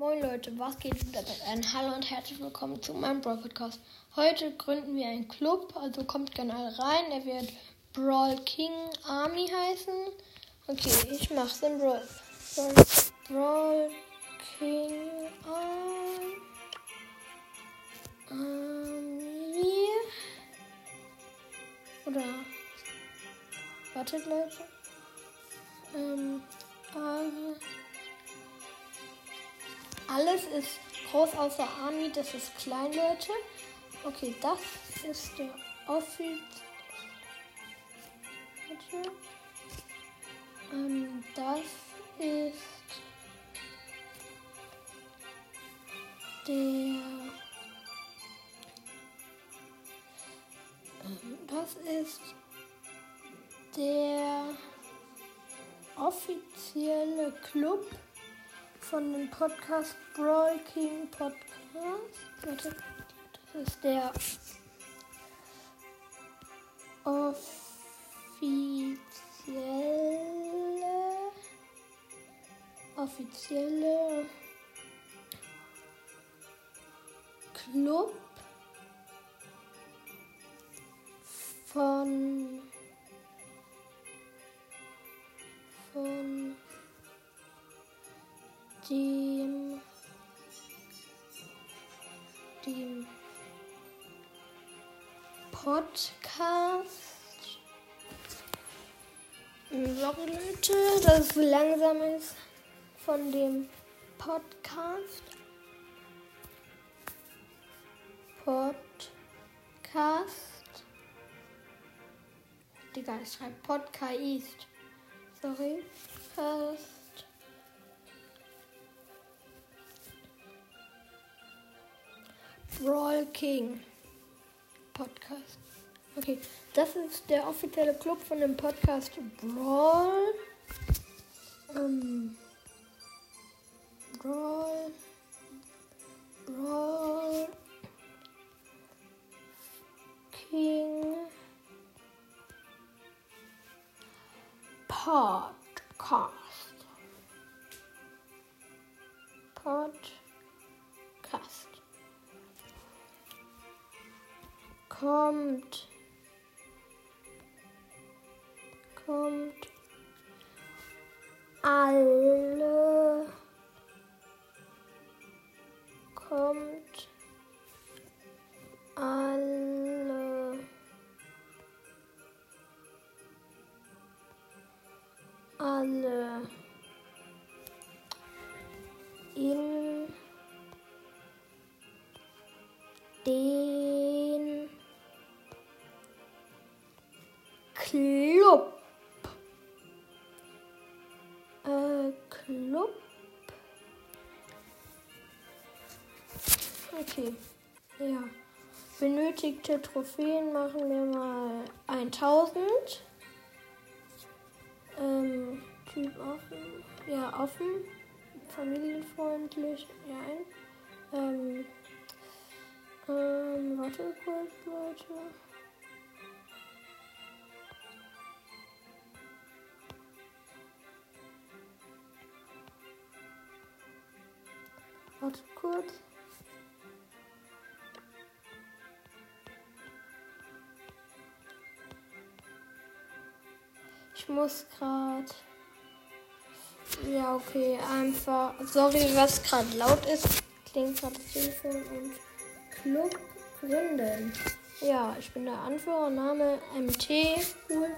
Moin Leute, was geht damit ein? Hallo und herzlich willkommen zu meinem Brawl Podcast. Heute gründen wir einen Club, also kommt gerne alle rein. Er wird Brawl King Army heißen. Okay, ich mach's in Brawl. Brawl King Army. Oder. Wartet Leute. Ähm. Army. Alles ist groß außer Army, das ist klein, Leute. Okay, das ist der Office. Ähm, das ist der. Ähm, das ist der offizielle Club von dem Podcast Brawl King Podcast. Warte, das ist der offizielle offizielle Club dem dem Podcast. Sorry Leute, dass es langsam ist von dem Podcast. Podcast. Digga, ich schreibe Podcast. Sorry. Podcast. Brawl King Podcast. Okay, das ist der offizielle Club von dem Podcast Brawl. Ähm, Brawl. Brawl. King. Podcast. Podcast. Kommt. Kommt. Alle. Kommt. Alle. Alle. In den Club. Okay. Ja. Benötigte Trophäen machen wir mal 1000. Ähm, Typ offen. Ja, offen. Familienfreundlich. Ja. Ähm, ähm, warte kurz, Leute. Warte kurz. Ich muss gerade. Ja, okay, einfach. Sorry, was gerade laut ist. Klingt gerade das Telefon und Club gründen. Ja, ich bin der Anführer, Name MT. Cool.